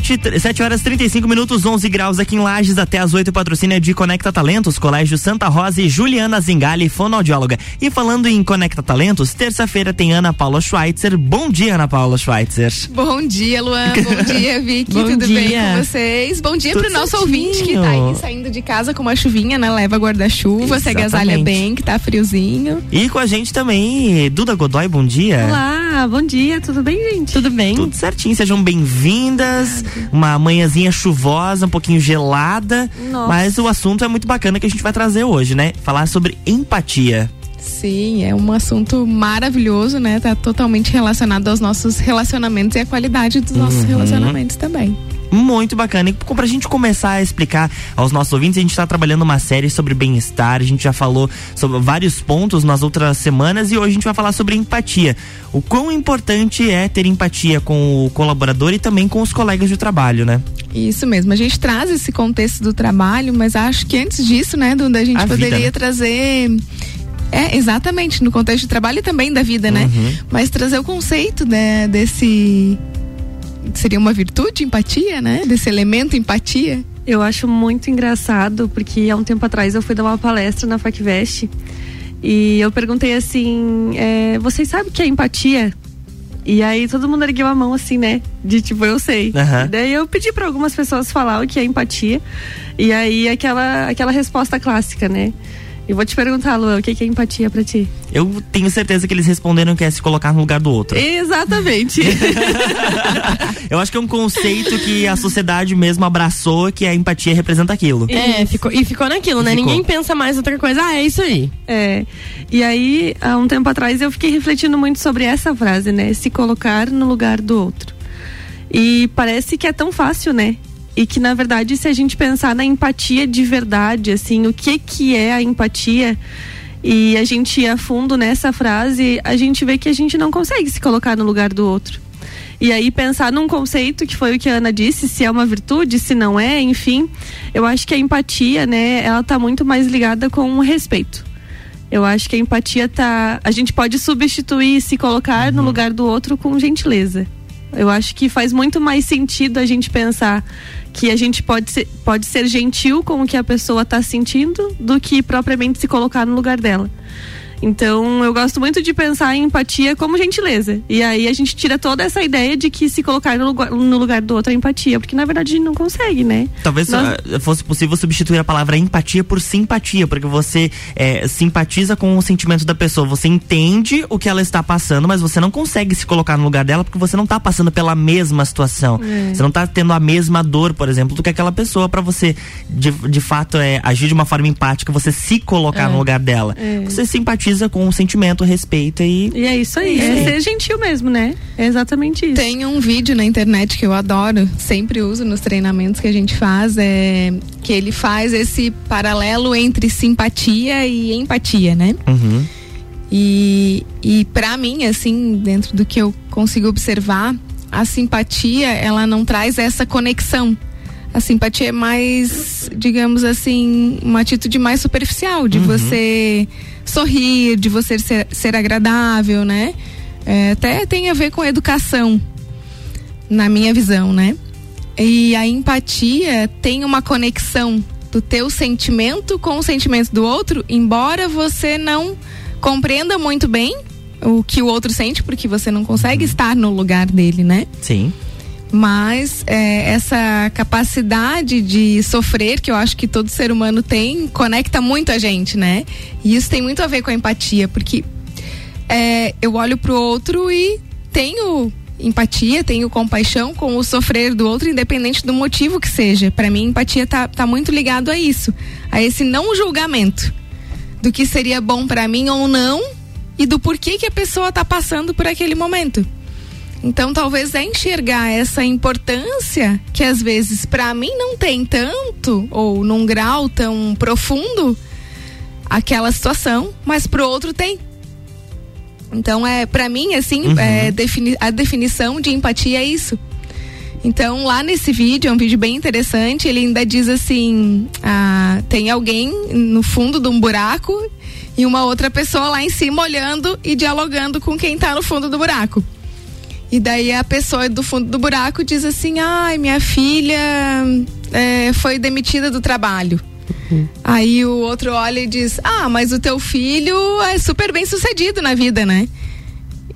7, 7 horas 35 minutos, 11 graus aqui em Lages, até as 8, patrocínio de Conecta Talentos, Colégio Santa Rosa e Juliana Zingali, fonoaudióloga. E falando em Conecta Talentos, terça-feira tem Ana Paula Schweitzer. Bom dia, Ana Paula Schweitzer. Bom dia, Luan. Bom dia, Vicky. Bom Tudo dia. bem com vocês? Bom dia Tudo pro nosso certinho. ouvinte que tá aí saindo de casa com uma chuvinha, né? Leva guarda-chuva, se agasalha bem, que tá friozinho. E com a gente também, Duda Godoy, bom dia. Olá, bom dia, tudo bem, gente? Tudo bem? Tudo certinho, sejam bem-vindas. Uma manhãzinha chuvosa, um pouquinho gelada, Nossa. mas o assunto é muito bacana que a gente vai trazer hoje, né? Falar sobre empatia. Sim, é um assunto maravilhoso, né? Tá totalmente relacionado aos nossos relacionamentos e à qualidade dos nossos uhum. relacionamentos também muito bacana. E pra gente começar a explicar aos nossos ouvintes, a gente está trabalhando uma série sobre bem-estar, a gente já falou sobre vários pontos nas outras semanas e hoje a gente vai falar sobre empatia. O quão importante é ter empatia com o colaborador e também com os colegas de trabalho, né? Isso mesmo, a gente traz esse contexto do trabalho, mas acho que antes disso, né, Dunda, a gente a poderia vida, né? trazer é, exatamente, no contexto de trabalho e também da vida, né? Uhum. Mas trazer o conceito né, desse seria uma virtude, empatia, né? Desse elemento empatia. Eu acho muito engraçado, porque há um tempo atrás eu fui dar uma palestra na FacVest e eu perguntei assim: é, vocês sabem o que é empatia? E aí todo mundo ergueu a mão assim, né? De tipo, eu sei. Uhum. Daí eu pedi para algumas pessoas falar o que é empatia. E aí aquela, aquela resposta clássica, né? E vou te perguntar, Luan, o que é empatia para ti? Eu tenho certeza que eles responderam que é se colocar no lugar do outro. Exatamente. eu acho que é um conceito que a sociedade mesmo abraçou que a empatia representa aquilo. É, ficou, e ficou naquilo, né? Ficou. Ninguém pensa mais outra coisa. Ah, é isso aí. É. E aí, há um tempo atrás, eu fiquei refletindo muito sobre essa frase, né? Se colocar no lugar do outro. E parece que é tão fácil, né? E que na verdade se a gente pensar na empatia de verdade, assim, o que que é a empatia e a gente ir a fundo nessa frase, a gente vê que a gente não consegue se colocar no lugar do outro. E aí pensar num conceito que foi o que a Ana disse, se é uma virtude, se não é, enfim, eu acho que a empatia, né, ela tá muito mais ligada com o respeito. Eu acho que a empatia tá, a gente pode substituir se colocar uhum. no lugar do outro com gentileza. Eu acho que faz muito mais sentido a gente pensar que a gente pode ser, pode ser gentil com o que a pessoa está sentindo do que propriamente se colocar no lugar dela. Então, eu gosto muito de pensar em empatia como gentileza. E aí a gente tira toda essa ideia de que se colocar no lugar, no lugar do outro é empatia, porque na verdade a gente não consegue, né? Talvez Nós... Ah, fosse possível substituir a palavra empatia por simpatia, porque você é, simpatiza com o sentimento da pessoa, você entende o que ela está passando, mas você não consegue se colocar no lugar dela porque você não está passando pela mesma situação. É. Você não está tendo a mesma dor, por exemplo, do que aquela pessoa para você de, de fato é, agir de uma forma empática, você se colocar é. no lugar dela. É. Você simpatiza com o sentimento, respeita e. E é isso aí, é. é ser gentil mesmo, né? É exatamente isso. Tem um vídeo na internet que eu adoro, sempre uso nos treinamentos que a gente faz, é que ele faz esse paralelo entre simpatia e empatia, né? Uhum. E, e para mim, assim, dentro do que eu consigo observar, a simpatia, ela não traz essa conexão. A simpatia é mais, digamos assim, uma atitude mais superficial, de uhum. você sorrir, de você ser, ser agradável, né? É, até tem a ver com educação, na minha visão, né? E a empatia tem uma conexão do teu sentimento com o sentimento do outro, embora você não compreenda muito bem o que o outro sente, porque você não consegue estar no lugar dele, né? Sim mas é, essa capacidade de sofrer que eu acho que todo ser humano tem conecta muito a gente, né? E isso tem muito a ver com a empatia, porque é, eu olho pro outro e tenho empatia, tenho compaixão com o sofrer do outro, independente do motivo que seja. Para mim, empatia tá, tá muito ligado a isso, a esse não julgamento do que seria bom para mim ou não e do porquê que a pessoa tá passando por aquele momento. Então, talvez é enxergar essa importância que às vezes para mim não tem tanto ou num grau tão profundo aquela situação, mas pro outro tem. Então, é para mim assim, uhum. é, defini a definição de empatia é isso. Então, lá nesse vídeo, é um vídeo bem interessante, ele ainda diz assim: ah, tem alguém no fundo de um buraco e uma outra pessoa lá em cima olhando e dialogando com quem está no fundo do buraco. E daí a pessoa do fundo do buraco diz assim: ai, minha filha é, foi demitida do trabalho. Uhum. Aí o outro olha e diz: Ah, mas o teu filho é super bem sucedido na vida, né?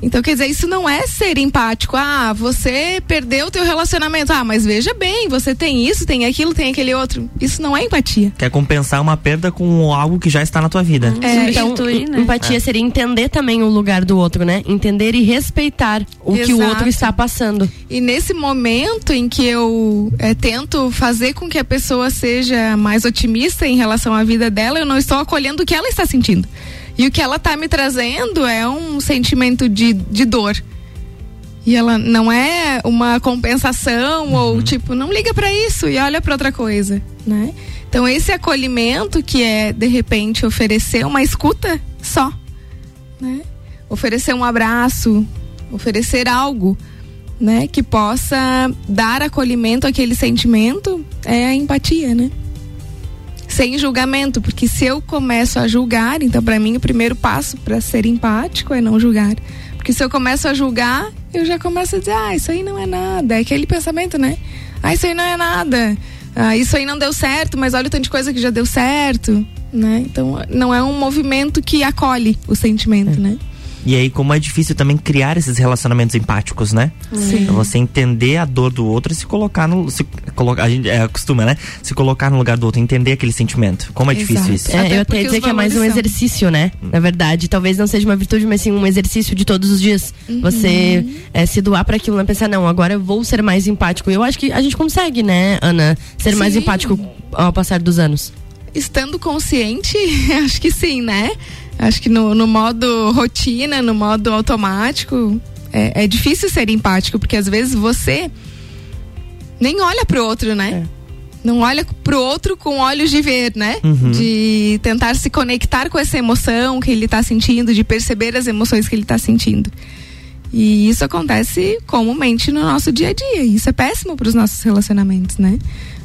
Então, quer dizer, isso não é ser empático. Ah, você perdeu o teu relacionamento. Ah, mas veja bem, você tem isso, tem aquilo, tem aquele outro. Isso não é empatia. Quer compensar uma perda com algo que já está na tua vida. É, então, né? empatia é. seria entender também o lugar do outro, né? Entender e respeitar o Exato. que o outro está passando. E nesse momento em que eu é, tento fazer com que a pessoa seja mais otimista em relação à vida dela, eu não estou acolhendo o que ela está sentindo. E o que ela tá me trazendo é um sentimento de, de dor. E ela não é uma compensação uhum. ou tipo, não liga para isso e olha para outra coisa, né? Então esse acolhimento que é de repente oferecer uma escuta só, né? Oferecer um abraço, oferecer algo, né, que possa dar acolhimento àquele sentimento é a empatia, né? Sem julgamento, porque se eu começo a julgar, então para mim o primeiro passo para ser empático é não julgar. Porque se eu começo a julgar, eu já começo a dizer: "Ah, isso aí não é nada". É aquele pensamento, né? "Ah, isso aí não é nada". Ah, isso aí não deu certo, mas olha o tanto de coisa que já deu certo, né? Então, não é um movimento que acolhe o sentimento, é. né? E aí, como é difícil também criar esses relacionamentos empáticos, né? Sim. Você entender a dor do outro e se colocar no. Se, colocar, a gente é, acostuma, né? Se colocar no lugar do outro, entender aquele sentimento. Como é Exato. difícil isso. É, eu até dizer que é mais um exercício, né? Hum. Na verdade, talvez não seja uma virtude, mas sim um exercício de todos os dias. Uhum. Você é, se doar para aquilo, não né? pensar, não, agora eu vou ser mais empático. Eu acho que a gente consegue, né, Ana, ser sim. mais empático ao passar dos anos. Estando consciente, acho que sim, né? Acho que no, no modo rotina, no modo automático, é, é, difícil ser empático, porque às vezes você nem olha pro outro, né? É. Não olha pro outro com olhos de ver, né? Uhum. De tentar se conectar com essa emoção que ele está sentindo, de perceber as emoções que ele está sentindo. E isso acontece comumente no nosso dia a dia. Isso é péssimo para os nossos relacionamentos, né?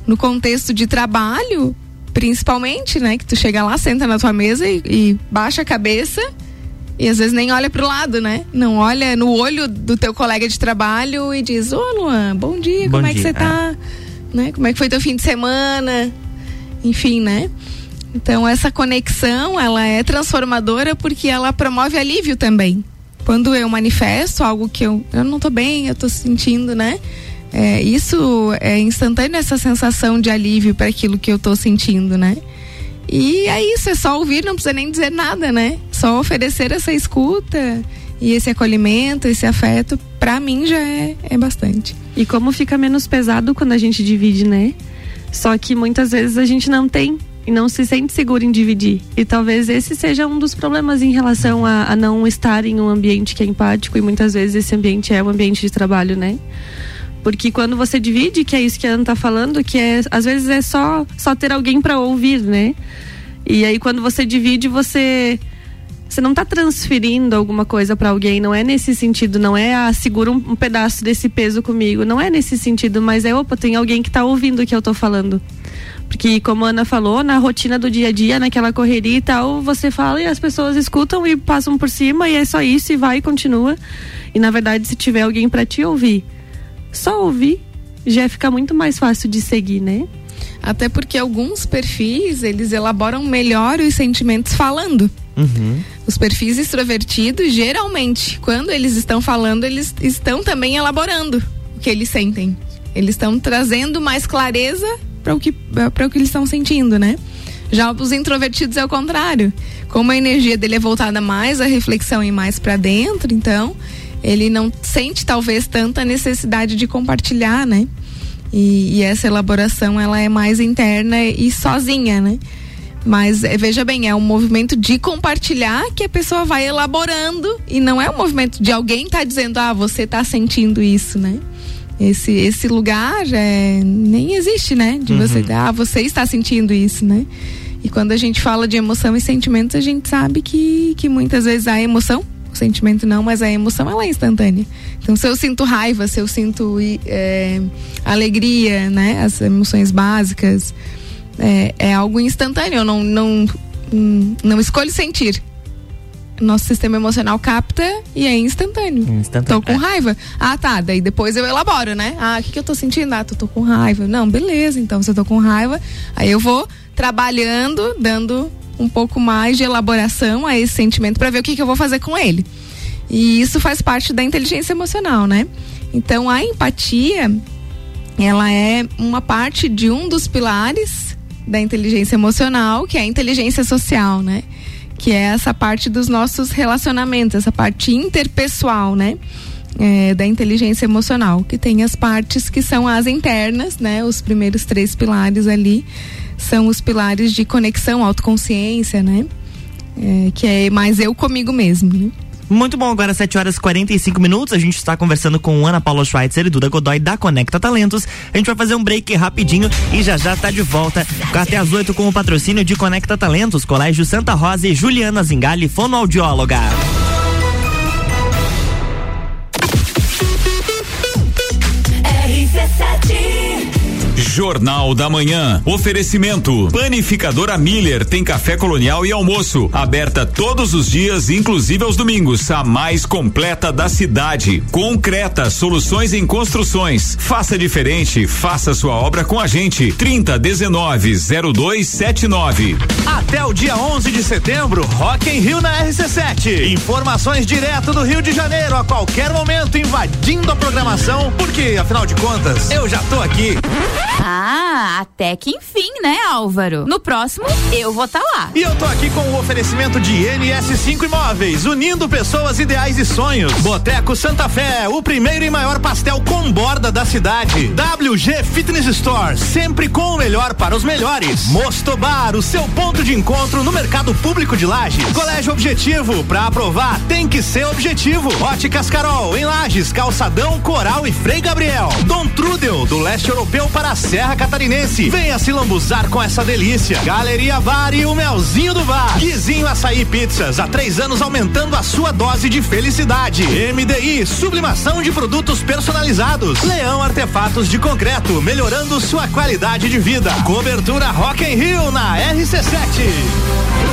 No contexto de trabalho, Principalmente, né? Que tu chega lá, senta na tua mesa e, e baixa a cabeça e às vezes nem olha pro lado, né? Não olha no olho do teu colega de trabalho e diz: Ô Luan, bom dia, bom como dia. é que você tá? É. Né? Como é que foi teu fim de semana? Enfim, né? Então essa conexão, ela é transformadora porque ela promove alívio também. Quando eu manifesto algo que eu, eu não tô bem, eu tô sentindo, né? É, isso é instantâneo essa sensação de alívio para aquilo que eu estou sentindo, né? E é isso, é só ouvir, não precisa nem dizer nada, né? Só oferecer essa escuta e esse acolhimento, esse afeto, para mim já é, é bastante. E como fica menos pesado quando a gente divide, né? Só que muitas vezes a gente não tem e não se sente seguro em dividir. E talvez esse seja um dos problemas em relação a, a não estar em um ambiente que é empático e muitas vezes esse ambiente é um ambiente de trabalho, né? Porque quando você divide, que é isso que a Ana tá falando, que é às vezes é só só ter alguém para ouvir, né? E aí quando você divide, você você não está transferindo alguma coisa para alguém, não é nesse sentido, não é ah, segura um, um, pedaço desse peso comigo, não é nesse sentido, mas é opa, tem alguém que está ouvindo o que eu estou falando. Porque como a Ana falou, na rotina do dia a dia, naquela correria e tal, você fala e as pessoas escutam e passam por cima e é só isso e vai e continua. E na verdade, se tiver alguém para te ouvir, só ouvir já fica muito mais fácil de seguir, né? Até porque alguns perfis, eles elaboram melhor os sentimentos falando. Uhum. Os perfis extrovertidos, geralmente, quando eles estão falando, eles estão também elaborando o que eles sentem. Eles estão trazendo mais clareza para o que para o que eles estão sentindo, né? Já os introvertidos é o contrário. Como a energia dele é voltada mais à reflexão e mais para dentro, então ele não sente talvez tanta necessidade de compartilhar, né? E, e, essa elaboração ela é mais interna e sozinha, né? Mas é, veja bem, é um movimento de compartilhar que a pessoa vai elaborando e não é um movimento de alguém tá dizendo, ah, você tá sentindo isso, né? Esse, esse lugar é, nem existe, né? De uhum. você, ah, você está sentindo isso, né? E quando a gente fala de emoção e sentimentos, a gente sabe que, que muitas vezes a emoção o sentimento não, mas a emoção ela é instantânea. Então, se eu sinto raiva, se eu sinto é, alegria, né, as emoções básicas, é, é, algo instantâneo. Eu não, não, não escolho sentir. nosso sistema emocional capta e é instantâneo. instantâneo. Tô com é. raiva. Ah, tá. Daí depois eu elaboro, né? Ah, o que, que eu tô sentindo? Ah, tô, tô com raiva. Não, beleza. Então, se eu tô com raiva, aí eu vou trabalhando, dando um pouco mais de elaboração a esse sentimento para ver o que, que eu vou fazer com ele. E isso faz parte da inteligência emocional, né? Então, a empatia, ela é uma parte de um dos pilares da inteligência emocional, que é a inteligência social, né? Que é essa parte dos nossos relacionamentos, essa parte interpessoal, né? É, da inteligência emocional, que tem as partes que são as internas, né? Os primeiros três pilares ali são os pilares de conexão, autoconsciência, né? É, que é mais eu comigo mesmo, né? Muito bom, agora 7 horas e 45 minutos. A gente está conversando com Ana Paula Schweitzer e Duda Godoy da Conecta Talentos. A gente vai fazer um break rapidinho e já já tá de volta até as 8 com o patrocínio de Conecta Talentos, Colégio Santa Rosa e Juliana Zingali, fonoaudióloga. Jornal da Manhã. Oferecimento. Panificadora Miller tem café colonial e almoço. Aberta todos os dias, inclusive aos domingos. A mais completa da cidade. Concreta, soluções em construções. Faça diferente, faça sua obra com a gente. 30 19 0279. Até o dia 11 de setembro, Rock em Rio na RC7. Informações direto do Rio de Janeiro a qualquer momento invadindo a programação, porque afinal de contas, eu já tô aqui. Ah, até que enfim, né, Álvaro? No próximo, eu vou estar tá lá. E eu tô aqui com o oferecimento de NS5 Imóveis, unindo pessoas, ideais e sonhos. Boteco Santa Fé, o primeiro e maior pastel com borda da cidade. WG Fitness Store, sempre com o melhor para os melhores. Mostobar, o seu ponto de encontro no mercado público de Lages. Colégio Objetivo, pra aprovar tem que ser objetivo. Óticas Carol, em Lages, Calçadão, Coral e Frei Gabriel. Dom Trudel, do leste europeu para Serra Catarinense. Venha se lambuzar com essa delícia. Galeria Bar e o Melzinho do Bar. Guizinho Açaí Pizzas, há três anos aumentando a sua dose de felicidade. MDI, sublimação de produtos personalizados. Leão Artefatos de Concreto, melhorando sua qualidade de vida. Cobertura Rock in Rio na RC7.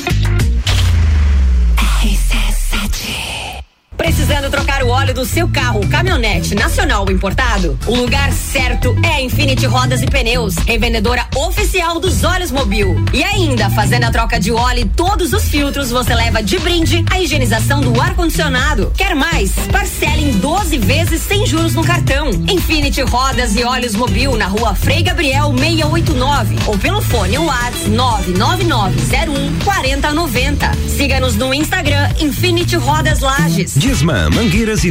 Óleo do seu carro, caminhonete, nacional ou importado? O lugar certo é Infinity Rodas e Pneus, revendedora oficial dos óleos Mobil. E ainda, fazendo a troca de óleo e todos os filtros, você leva de brinde a higienização do ar-condicionado. Quer mais? Parcele em 12 vezes sem juros no cartão. Infinity Rodas e Óleos Mobil na rua Frei Gabriel 689 ou pelo fone WhatsApp 99901 4090. Siga-nos no Instagram Infinity Rodas Lages. Disman, mangueiras e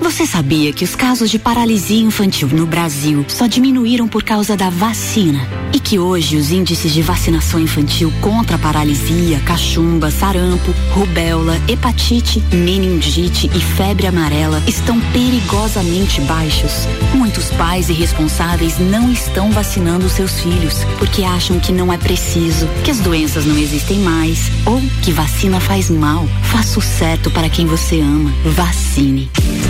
Você sabia que os casos de paralisia infantil no Brasil só diminuíram por causa da vacina? E que hoje os índices de vacinação infantil contra paralisia, cachumba, sarampo, rubéola, hepatite, meningite e febre amarela estão perigosamente baixos? Muitos pais e responsáveis não estão vacinando seus filhos porque acham que não é preciso, que as doenças não existem mais ou que vacina faz mal. Faça o certo para quem você ama. Vacine.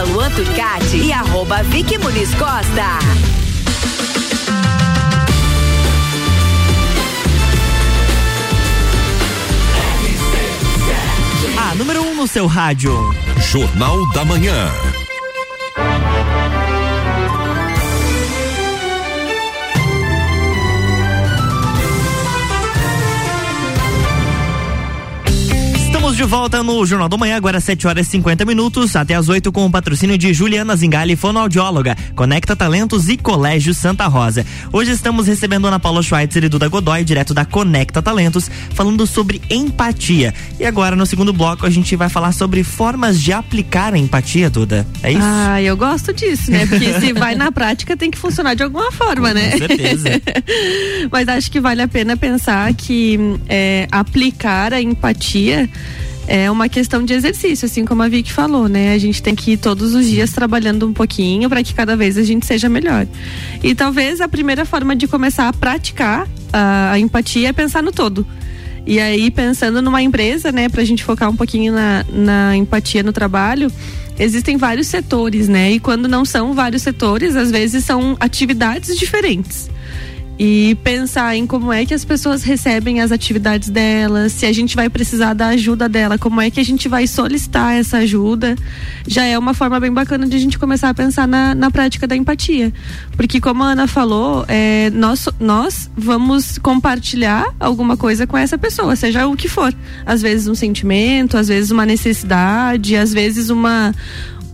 Luan Turcati e arroba Vicky Muniz Costa. A número 1 um no seu rádio. Jornal da Manhã. De volta no Jornal do Manhã, agora 7 horas e 50 minutos, até as 8 com o patrocínio de Juliana Zingali, fonoaudióloga, Conecta Talentos e Colégio Santa Rosa. Hoje estamos recebendo Ana Paula Schweitzer e Duda Godoy, direto da Conecta Talentos, falando sobre empatia. E agora, no segundo bloco, a gente vai falar sobre formas de aplicar a empatia, Duda. É isso? Ah, eu gosto disso, né? Porque se vai na prática, tem que funcionar de alguma forma, né? Com certeza. Mas acho que vale a pena pensar que é, aplicar a empatia é uma questão de exercício, assim como a Vicky falou, né? A gente tem que ir todos os dias trabalhando um pouquinho para que cada vez a gente seja melhor. E talvez a primeira forma de começar a praticar a, a empatia é pensar no todo. E aí, pensando numa empresa, né, pra gente focar um pouquinho na, na empatia no trabalho, existem vários setores, né? E quando não são vários setores, às vezes são atividades diferentes e pensar em como é que as pessoas recebem as atividades delas, se a gente vai precisar da ajuda dela, como é que a gente vai solicitar essa ajuda, já é uma forma bem bacana de a gente começar a pensar na, na prática da empatia. Porque, como a Ana falou, é, nós, nós vamos compartilhar alguma coisa com essa pessoa, seja o que for. Às vezes um sentimento, às vezes uma necessidade, às vezes uma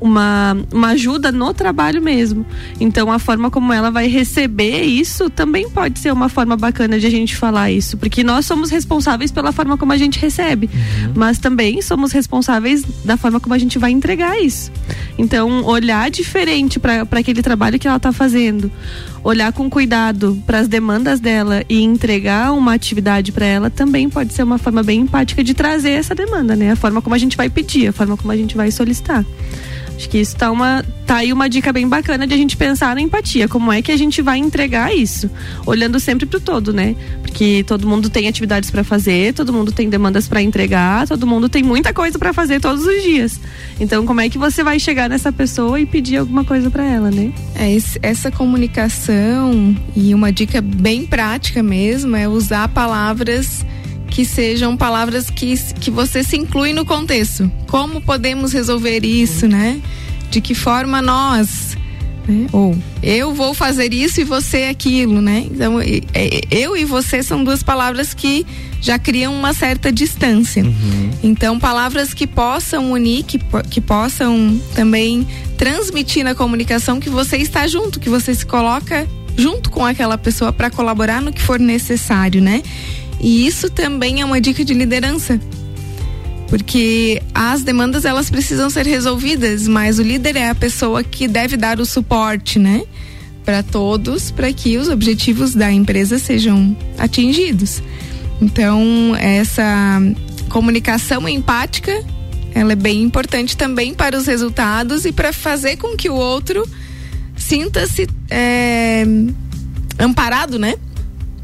uma, uma ajuda no trabalho mesmo. Então a forma como ela vai receber isso também pode ser uma forma bacana de a gente falar isso, porque nós somos responsáveis pela forma como a gente recebe, uhum. mas também somos responsáveis da forma como a gente vai entregar isso. Então olhar diferente para aquele trabalho que ela está fazendo, olhar com cuidado para as demandas dela e entregar uma atividade para ela também pode ser uma forma bem empática de trazer essa demanda, né? A forma como a gente vai pedir, a forma como a gente vai solicitar. Acho que isso tá uma tá aí uma dica bem bacana de a gente pensar na empatia, como é que a gente vai entregar isso, olhando sempre pro todo, né? Porque todo mundo tem atividades para fazer, todo mundo tem demandas para entregar, todo mundo tem muita coisa para fazer todos os dias. Então, como é que você vai chegar nessa pessoa e pedir alguma coisa para ela, né? É essa comunicação e uma dica bem prática mesmo é usar palavras que sejam palavras que, que você se inclui no contexto. Como podemos resolver isso, né? De que forma nós né? Ou eu vou fazer isso e você aquilo, né? Então, eu e você são duas palavras que já criam uma certa distância. Uhum. Então, palavras que possam unir, que, que possam também transmitir na comunicação que você está junto, que você se coloca junto com aquela pessoa para colaborar no que for necessário, né? E isso também é uma dica de liderança. Porque as demandas elas precisam ser resolvidas, mas o líder é a pessoa que deve dar o suporte, né? Para todos, para que os objetivos da empresa sejam atingidos. Então, essa comunicação empática, ela é bem importante também para os resultados e para fazer com que o outro sinta-se é, amparado, né?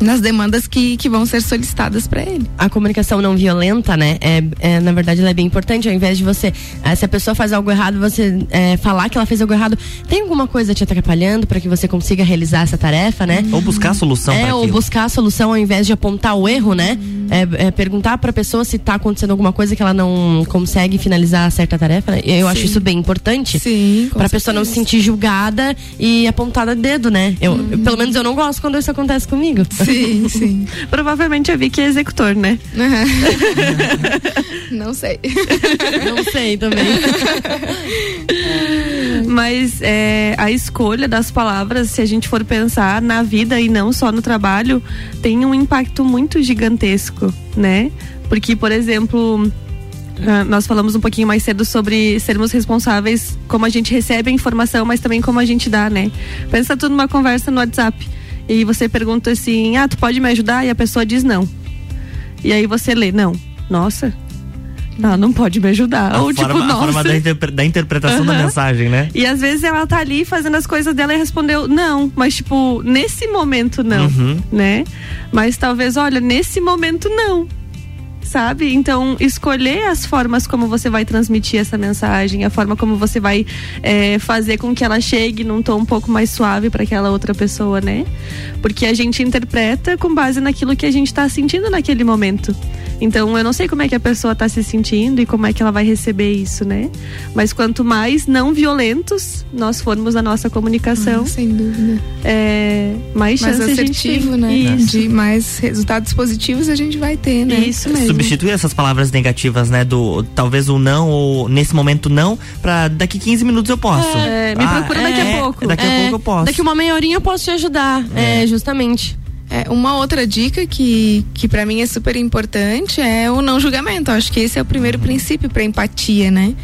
Nas demandas que, que vão ser solicitadas para ele. A comunicação não violenta, né? É, é, na verdade, ela é bem importante. Ao invés de você, é, se a pessoa faz algo errado, você é, falar que ela fez algo errado, tem alguma coisa te atrapalhando para que você consiga realizar essa tarefa, né? Ou buscar a solução. É, ou buscar a solução ao invés de apontar o erro, né? É, é perguntar para a pessoa se está acontecendo alguma coisa que ela não consegue finalizar certa tarefa. Né? Eu Sim. acho isso bem importante. Sim. Para a pessoa não se sentir julgada e apontada dedo, né? Eu, uhum. Pelo menos eu não gosto quando isso acontece comigo. Sim, sim. Provavelmente eu vi que é executor, né? não sei. não sei também. Mas é, a escolha das palavras, se a gente for pensar na vida e não só no trabalho, tem um impacto muito gigantesco, né? Porque, por exemplo, nós falamos um pouquinho mais cedo sobre sermos responsáveis como a gente recebe a informação, mas também como a gente dá, né? Pensa tudo numa conversa no WhatsApp e você pergunta assim: "Ah, tu pode me ajudar?" e a pessoa diz não. E aí você lê: "Não". Nossa, ela não pode me ajudar. A Ou forma, tipo, a nossa. forma da, interpre- da interpretação Aham. da mensagem, né? E às vezes ela tá ali fazendo as coisas dela e respondeu não, mas tipo, nesse momento não, Uhum. né? Mas talvez, olha, nesse momento não. Sabe? Então, escolher as formas como você vai transmitir essa mensagem, a forma como você vai eh, fazer com que ela chegue num tom um pouco mais suave para aquela outra pessoa, né? Porque a gente interpreta com base naquilo que a gente tá sentindo naquele momento. Então, eu não sei como é que a pessoa tá se sentindo e como é que ela vai receber isso, né? Mas quanto mais não violentos nós formos na nossa comunicação, sem dúvida. é, mais mais chance a gente assertivo, tem. né? Isso. De mais resultados positivos a gente vai ter, né? Isso mesmo. Substituir essas palavras negativas, né? Do talvez o não ou nesse momento não, pra daqui 15 minutos eu posso. É, me procura daqui a pouco. Daqui a É, pouco eu posso. Daqui uma meia horinha eu posso te ajudar. É, justamente. É, uma outra dica que, que para mim é super importante é o não julgamento. Eu Acho que esse é o primeiro princípio para empatia, né?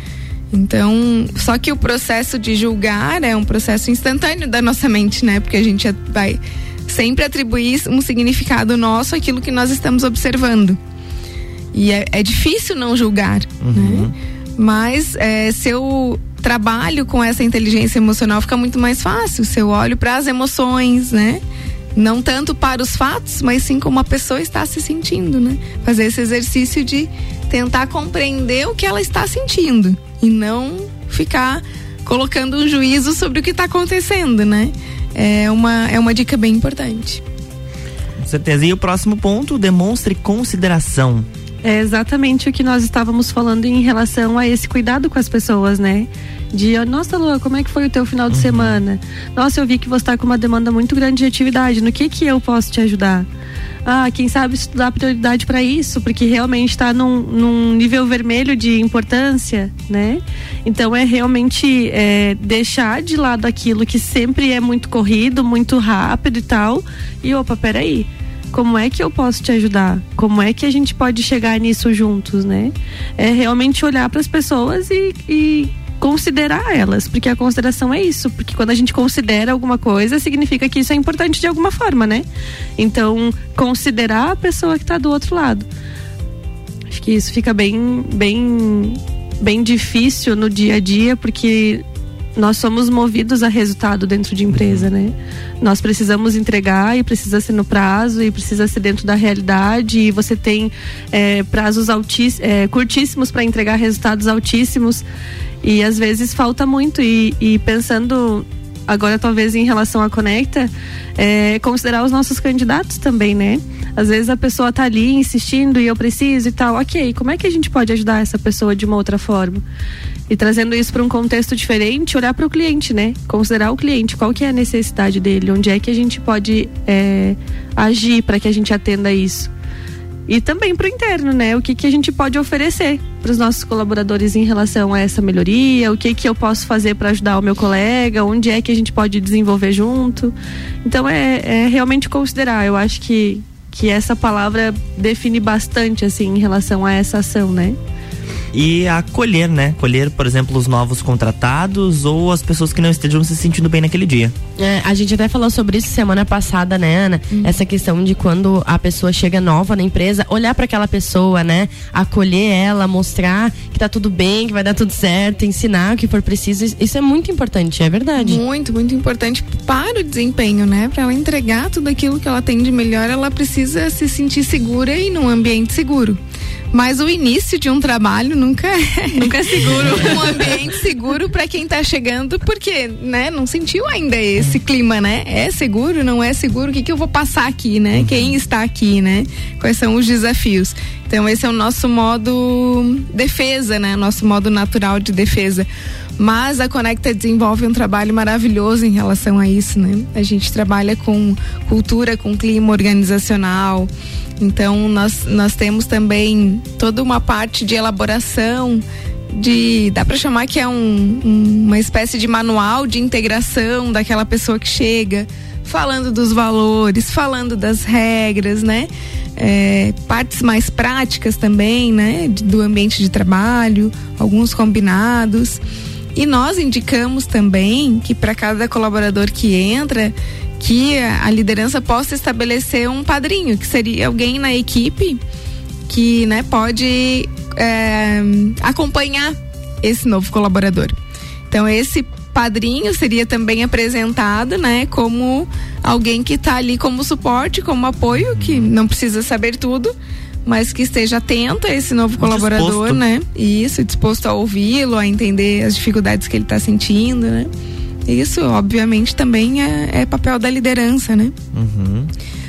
Então, só que o processo de julgar é um processo instantâneo da nossa mente, né? Porque a gente vai sempre atribuir um significado nosso àquilo que nós estamos observando. E é, é difícil não julgar, né? Mas é, se eu trabalho com essa inteligência emocional, fica muito mais fácil. Se eu olho para as emoções, né? Não tanto para os fatos, mas sim como a pessoa está se sentindo, né? Fazer esse exercício de tentar compreender o que ela está sentindo e não ficar colocando um juízo sobre o que está acontecendo, né? É uma, é uma dica bem importante. Com certeza. E o próximo ponto, demonstre consideração. É exatamente o que nós estávamos falando em relação a esse cuidado com as pessoas, né? De, nossa, Lua, como é que foi o teu final de semana? Nossa, eu vi que você está com uma demanda muito grande de atividade. No que que eu posso te ajudar? Ah, quem sabe estudar prioridade para isso, porque realmente está num, num nível vermelho de importância, né? Então é realmente é, deixar de lado aquilo que sempre é muito corrido, muito rápido e tal. E opa, peraí como é que eu posso te ajudar? Como é que a gente pode chegar nisso juntos, né? É realmente olhar para as pessoas e, e considerar elas, porque a consideração é isso, porque quando a gente considera alguma coisa, significa que isso é importante de alguma forma, né? Então, considerar a pessoa que está do outro lado. Acho que isso fica bem, bem, bem difícil no dia a dia, porque nós somos movidos a resultado dentro de empresa, né? Nós precisamos entregar e precisa ser no prazo e precisa ser dentro da realidade e você tem é, prazos altis, é, curtíssimos para entregar resultados altíssimos e às vezes falta muito e, e pensando agora talvez em relação à Conecta, é, considerar os nossos candidatos também, né? Às vezes a pessoa tá ali insistindo e eu preciso e tal, ok, como é que a gente pode ajudar essa pessoa de uma outra forma? E trazendo isso para um contexto diferente, olhar para o cliente, né? Considerar o cliente, qual que é a necessidade dele, onde é que a gente pode é, agir para que a gente atenda isso. E também para o interno, né? O que, que a gente pode oferecer para os nossos colaboradores em relação a essa melhoria, o que, que eu posso fazer para ajudar o meu colega, onde é que a gente pode desenvolver junto. Então é, é realmente considerar. Eu acho que, que essa palavra define bastante assim em relação a essa ação, né? E acolher, né? Colher, por exemplo, os novos contratados ou as pessoas que não estejam se sentindo bem naquele dia. É, a gente até falou sobre isso semana passada, né, Ana? Essa questão de quando a pessoa chega nova na empresa, olhar para aquela pessoa, né? Acolher ela, mostrar que tá tudo bem, que vai dar tudo certo, ensinar o que for preciso. Isso- Isso é muito importante, é verdade. Muito, muito importante para o desempenho, né? Para ela entregar tudo aquilo que ela tem de melhor, ela precisa se sentir segura e num ambiente seguro. Mas o início de um trabalho nunca é, nunca é seguro. um ambiente seguro para quem tá chegando, porque, né, não sentiu ainda esse clima, né? É seguro, não é seguro? O que que eu vou passar aqui, né? Quem está aqui, né? Quais são os desafios? Então esse é o nosso modo defesa, né? Nosso modo natural de defesa. Mas a Conecta desenvolve um trabalho maravilhoso em relação a isso, né? A gente trabalha com cultura, com clima organizacional. Então nós, nós temos também toda uma parte de elaboração de dá para chamar que é um, um- uma espécie de manual de integração daquela pessoa que chega falando dos valores, falando das regras, né? É, partes mais práticas também, né? Do ambiente de trabalho, alguns combinados. E nós indicamos também que para cada colaborador que entra, que a liderança possa estabelecer um padrinho, que seria alguém na equipe que né, pode é, acompanhar esse novo colaborador. Então esse padrinho seria também apresentado, né, como alguém que está ali como suporte, como apoio, que não precisa saber tudo, mas que esteja atento a esse novo colaborador, disposto. né? Isso, disposto a ouvi-lo, a entender as dificuldades que ele está sentindo, né? Isso, obviamente, também é, é papel da liderança, né? Uhum.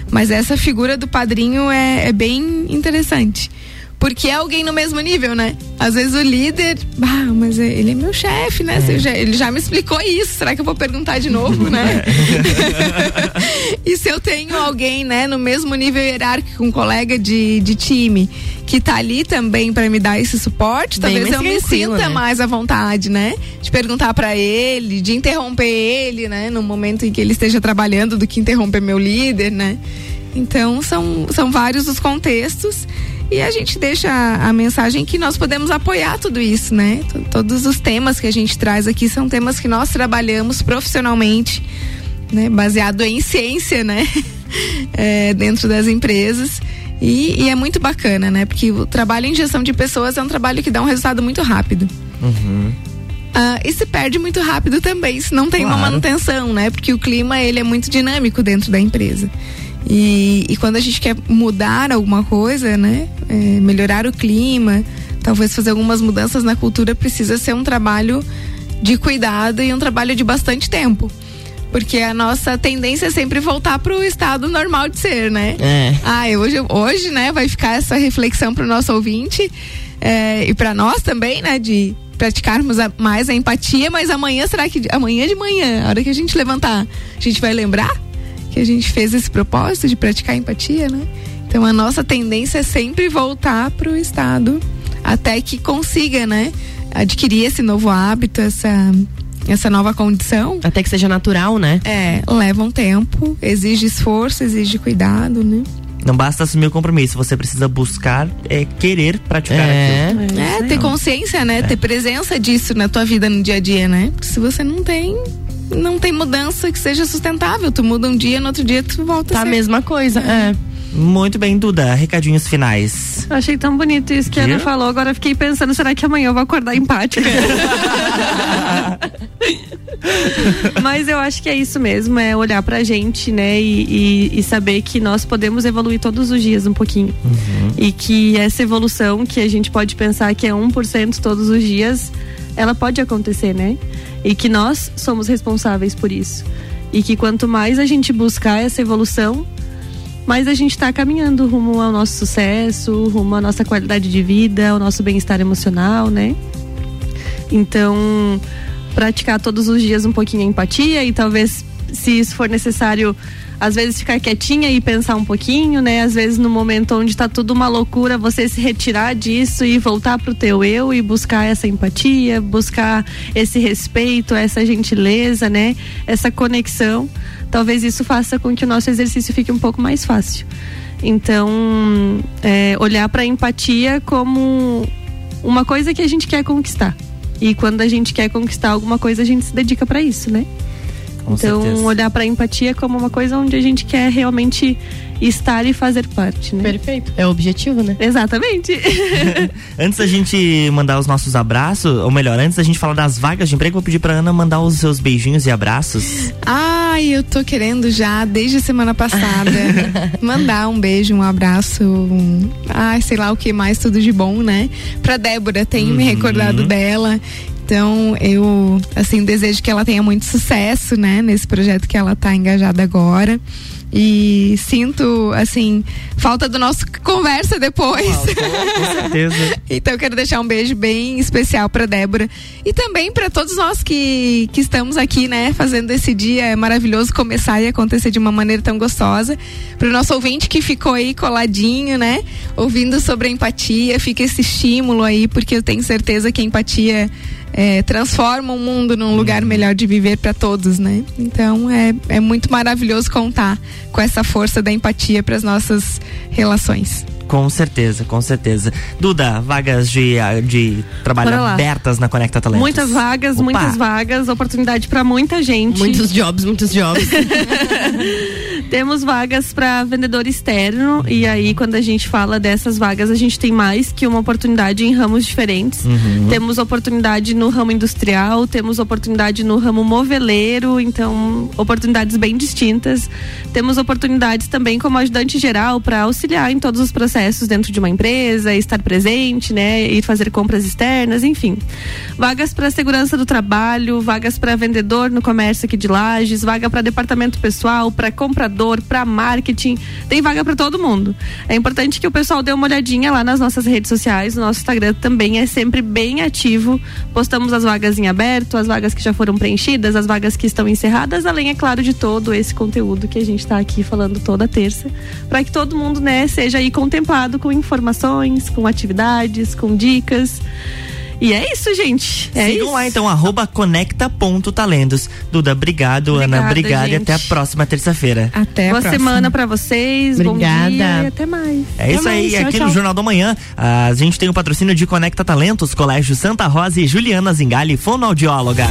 Mas essa figura do padrinho é, é bem interessante porque é alguém no mesmo nível, né? Às vezes o líder, ah, mas é, ele é meu chefe, né? É. Já, ele já me explicou isso, será que eu vou perguntar de novo, né? e se eu tenho alguém, né, no mesmo nível hierárquico, um colega de, de time, que tá ali também para me dar esse suporte, Bem talvez eu me sinta né? mais à vontade, né? De perguntar para ele, de interromper ele, né? No momento em que ele esteja trabalhando, do que interromper meu líder, né? Então, são, são vários os contextos e a gente deixa a, a, mensagem que nós podemos apoiar tudo isso, né? T Todos os temas que a gente traz aqui são temas que nós trabalhamos profissionalmente, né? Baseado em ciência, né? é, dentro das empresas. E, e, é muito bacana, né? Porque o trabalho em gestão de pessoas é um trabalho que dá um resultado muito rápido. Uhum. Uh, e se perde muito rápido também, se não tem claro. uma manutenção, né? Porque o clima ele é muito dinâmico dentro da empresa. E, e quando a gente quer mudar alguma coisa, né? É, melhorar o clima, talvez fazer algumas mudanças na cultura, precisa ser um trabalho de cuidado e um trabalho de bastante tempo. Porque a nossa tendência é sempre voltar para o estado normal de ser, né? É. Ah, hoje, hoje, né, vai ficar essa reflexão para o nosso ouvinte é, e para nós também, né, de praticarmos a, mais a empatia, mas amanhã, será que amanhã de manhã, a hora que a gente levantar, a gente vai lembrar que a gente fez esse propósito de praticar empatia, né? Então a nossa tendência é sempre voltar para o estado até que consiga, né? Adquirir esse novo hábito, essa essa nova condição. Até que seja natural, né? É, leva um tempo, exige esforço, exige cuidado, né? Não basta assumir o compromisso, você precisa buscar é, querer praticar é. aquilo. É, é ter consciência, né? É. Ter presença disso na tua vida no dia a dia, né? Se você não tem, não tem mudança que seja sustentável. Tu muda um dia, no outro dia tu volta tá a, a mesma coisa. É. Muito bem, Duda. Recadinhos finais. Achei tão bonito isso que a Ana falou. Agora fiquei pensando, será que amanhã eu vou acordar empática? Mas eu acho que é isso mesmo, é olhar pra gente, né? E, e, e saber que nós podemos evoluir todos os dias um pouquinho. Uhum. E que essa evolução que a gente pode pensar que é 1% todos os dias, ela pode acontecer, né? E que nós somos responsáveis por isso. E que quanto mais a gente buscar essa evolução, mais a gente está caminhando rumo ao nosso sucesso, rumo à nossa qualidade de vida, ao nosso bem-estar emocional, né? Então, praticar todos os dias um pouquinho a empatia e talvez, se isso for necessário, às vezes ficar quietinha e pensar um pouquinho, né? Às vezes no momento onde tá tudo uma loucura, você se retirar disso e voltar pro teu eu e buscar essa empatia, buscar esse respeito, essa gentileza, né? Essa conexão. Talvez isso faça com que o nosso exercício fique um pouco mais fácil. Então, é, olhar para a empatia como uma coisa que a gente quer conquistar. E quando a gente quer conquistar alguma coisa, a gente se dedica para isso, né? Com então, certeza. olhar para a empatia como uma coisa onde a gente quer realmente estar e fazer parte, né? Perfeito. É o objetivo, né? Exatamente. antes da gente mandar os nossos abraços, ou melhor, antes da gente falar das vagas de emprego, vou pedir pra Ana mandar os seus beijinhos e abraços. Ai, eu tô querendo já, desde a semana passada, mandar um beijo, um abraço, um, ai, sei lá o que mais, tudo de bom, né? Pra Débora, tenho uhum. me recordado dela. Então, eu, assim, desejo que ela tenha muito sucesso, né, nesse projeto que ela está engajada agora. E sinto, assim, falta do nosso conversa depois. com certeza. então, eu quero deixar um beijo bem especial para Débora e também para todos nós que, que estamos aqui, né, fazendo esse dia é maravilhoso começar e acontecer de uma maneira tão gostosa. Para o nosso ouvinte que ficou aí coladinho, né, ouvindo sobre a empatia, fica esse estímulo aí, porque eu tenho certeza que a empatia é, transforma o mundo num lugar melhor de viver para todos, né? Então é, é muito maravilhoso contar com essa força da empatia para as nossas relações. Com certeza, com certeza. Duda, vagas de, de trabalho abertas na Conecta Talentos. Muitas vagas, Opa. muitas vagas, oportunidade para muita gente. Muitos jobs, muitos jobs. Temos vagas para vendedor externo e aí quando a gente fala dessas vagas, a gente tem mais que uma oportunidade em ramos diferentes. Uhum. Temos oportunidade no ramo industrial, temos oportunidade no ramo moveleiro, então oportunidades bem distintas. Temos oportunidades também como ajudante geral para auxiliar em todos os processos dentro de uma empresa, estar presente, né, ir fazer compras externas, enfim. Vagas para segurança do trabalho, vagas para vendedor no comércio aqui de Lages, vaga para departamento pessoal, para comprador para marketing, tem vaga para todo mundo. É importante que o pessoal dê uma olhadinha lá nas nossas redes sociais, o nosso Instagram também é sempre bem ativo. Postamos as vagas em aberto, as vagas que já foram preenchidas, as vagas que estão encerradas, além é claro de todo esse conteúdo que a gente está aqui falando toda terça, para que todo mundo, né, seja aí contemplado com informações, com atividades, com dicas. E é isso, gente. É Sigam isso. lá então, arroba conecta.talentos. Duda, obrigado, Obrigada, Ana. Obrigada gente. e até a próxima terça-feira. Até Boa próxima. semana pra vocês. Obrigada. Bom dia e até mais. É até isso mais. aí. Tchau, Aqui tchau. no Jornal do Manhã, a gente tem o patrocínio de Conecta Talentos, Colégio Santa Rosa e Juliana Zingali, fonoaudióloga.